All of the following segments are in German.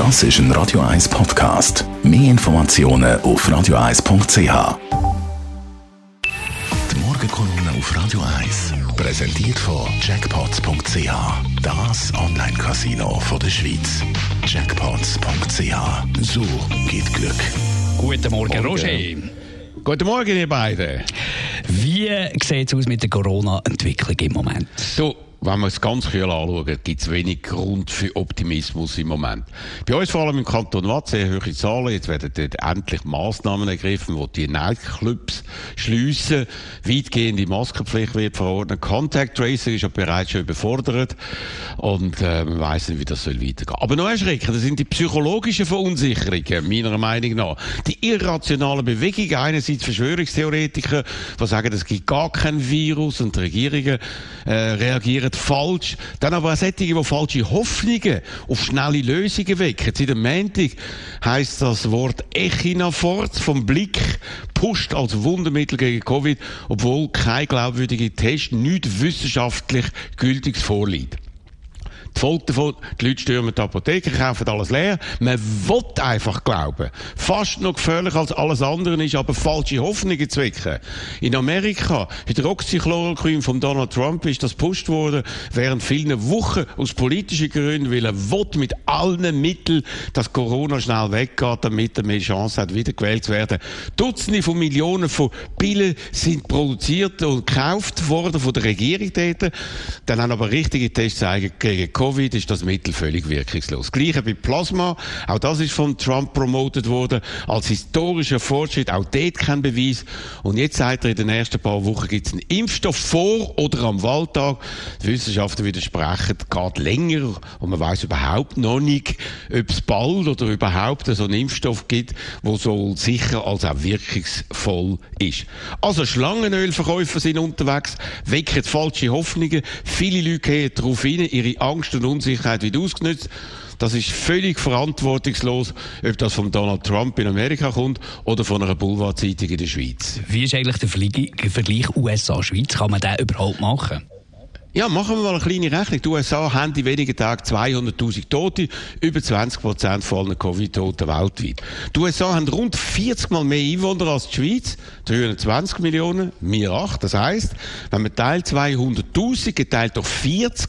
Das ist ein Radio 1 Podcast. Mehr Informationen auf radio1.ch. Die Morgenkolonne auf Radio 1 präsentiert von Jackpots.ch. Das Online-Casino der Schweiz. Jackpots.ch. So geht Glück. Guten Morgen, Roger. Guten Morgen, ihr beiden. Wie sieht es aus mit der Corona-Entwicklung im Moment? Du, wenn wir es ganz kühl anschauen, gibt es wenig Grund für Optimismus im Moment. Bei uns vor allem im Kanton Watt sehr hohe Zahlen. Jetzt werden dort endlich Massnahmen ergriffen, die die Nightclubs schliessen. Weitgehende Maskenpflicht wird verordnet. Contact Tracing ist ja bereits schon überfordert. Und äh, man weiss nicht, wie das soll weitergehen. Aber noch erschreckend, das sind die psychologischen Verunsicherungen, meiner Meinung nach. Die irrationalen Bewegungen. Einerseits Verschwörungstheoretiker, die sagen, es gibt gar kein Virus und die Regierungen äh, reagieren reagieren falsch. Dann aber auch solche, die falsche Hoffnungen auf schnelle Lösungen wecken. Seit dem Montag heisst das Wort Echinafort vom Blick pusht als Wundermittel gegen Covid, obwohl kein glaubwürdiger Test nicht wissenschaftlich gültiges vorliegt. Die Folge davon, die Leute stürmen die Apotheke, kaufen alles leer. Man will einfach glauben. Fast noch gefährlicher als alles andere ist, aber falsche Hoffnungen zu wecken. In Amerika, Hydroxychloroquin von Donald Trump ist das gepusht worden, während vielen Wochen aus politischen Gründen, weil er will mit allen Mitteln, dass Corona schnell weggeht, damit er mehr Chance hat, wiedergewählt zu werden. Dutzende von Millionen von Pillen sind produziert und gekauft worden von der Regierung dort. Dann haben aber richtige Tests zeigen, gegen Covid ist das Mittel völlig wirkungslos. Gleiche bei Plasma. Auch das ist von Trump promotet worden als historischer Fortschritt. Auch dort kein Beweis. Und jetzt sagt er, in den ersten paar Wochen gibt es einen Impfstoff vor oder am Wahltag. Die Wissenschaftler widersprechen, geht länger und man weiß überhaupt noch nicht, ob es bald oder überhaupt so einen Impfstoff gibt, der so sicher als auch wirkungsvoll ist. Also Schlangenölverkäufer sind unterwegs, wecken falsche Hoffnungen. Viele Leute gehen darauf hin, ihre Angst Angst und Unsicherheit wird ausgenutzt. Das ist völlig verantwortungslos, ob das von Donald Trump in Amerika kommt oder von einer Boulevardzeitung in der Schweiz. Wie ist eigentlich der Vergleich USA-Schweiz? Kann man den überhaupt machen? Ja, machen wir mal eine kleine Rechnung. Die USA haben in wenigen Tagen 200.000 Tote, über 20 Prozent von allen Covid-Toten weltweit. Die USA haben rund 40 Mal mehr Einwohner als die Schweiz, 320 Millionen, wir 8. Das heisst, wenn man teilt 200.000 geteilt durch 40,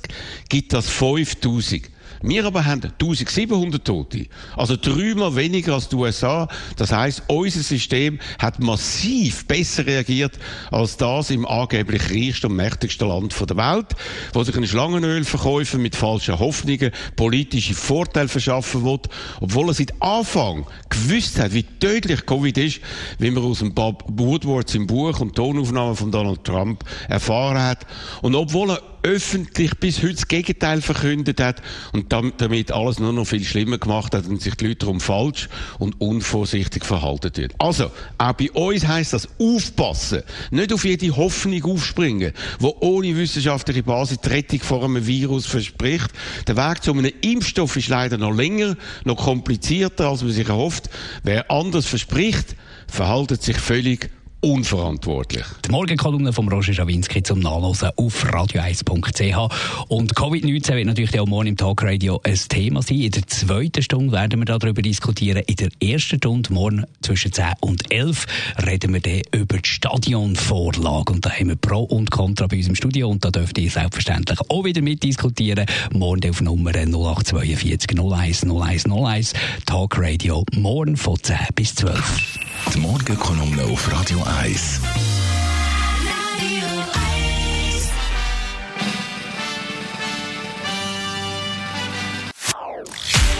gibt das 5.000. Wir aber haben 1700 Tote. Also dreimal weniger als die USA. Das heißt, unser System hat massiv besser reagiert als das im angeblich reichsten und mächtigsten Land der Welt, wo sich ein Schlangenölverkäufer mit falschen Hoffnungen politische Vorteile verschaffen will, obwohl er seit Anfang gewusst hat, wie tödlich Covid ist, wie man aus dem Bob Woodwards im Buch und Tonaufnahmen von Donald Trump erfahren hat. Und obwohl er öffentlich bis heute das Gegenteil verkündet hat und damit alles nur noch viel schlimmer gemacht hat und sich die Leute darum falsch und unvorsichtig verhalten wird. Also, auch bei uns heisst das aufpassen, nicht auf jede Hoffnung aufspringen, wo ohne wissenschaftliche Basis die Rettung vor einem Virus verspricht. Der Weg zu einem Impfstoff ist leider noch länger, noch komplizierter, als man sich erhofft. Wer anders verspricht, verhaltet sich völlig unverantwortlich. Die Morgenkolumne von Roger Schawinski zum Nachlesen auf radio1.ch. Und Covid-19 wird natürlich auch morgen im Talkradio ein Thema sein. In der zweiten Stunde werden wir darüber diskutieren. In der ersten Stunde, morgen zwischen 10 und 11, reden wir dann über die Stadionvorlage. Und da haben wir Pro und Contra bei uns im Studio. Und da dürft ihr selbstverständlich auch wieder mitdiskutieren. Morgen auf Nummer 0842 01 01 01. Talkradio morgen von 10 bis 12. Die Morgenkolumne auf Radio 1.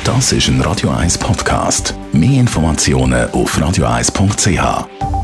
Das ist ein Radio 1 Podcast. Mehr Informationen auf radio1.ch.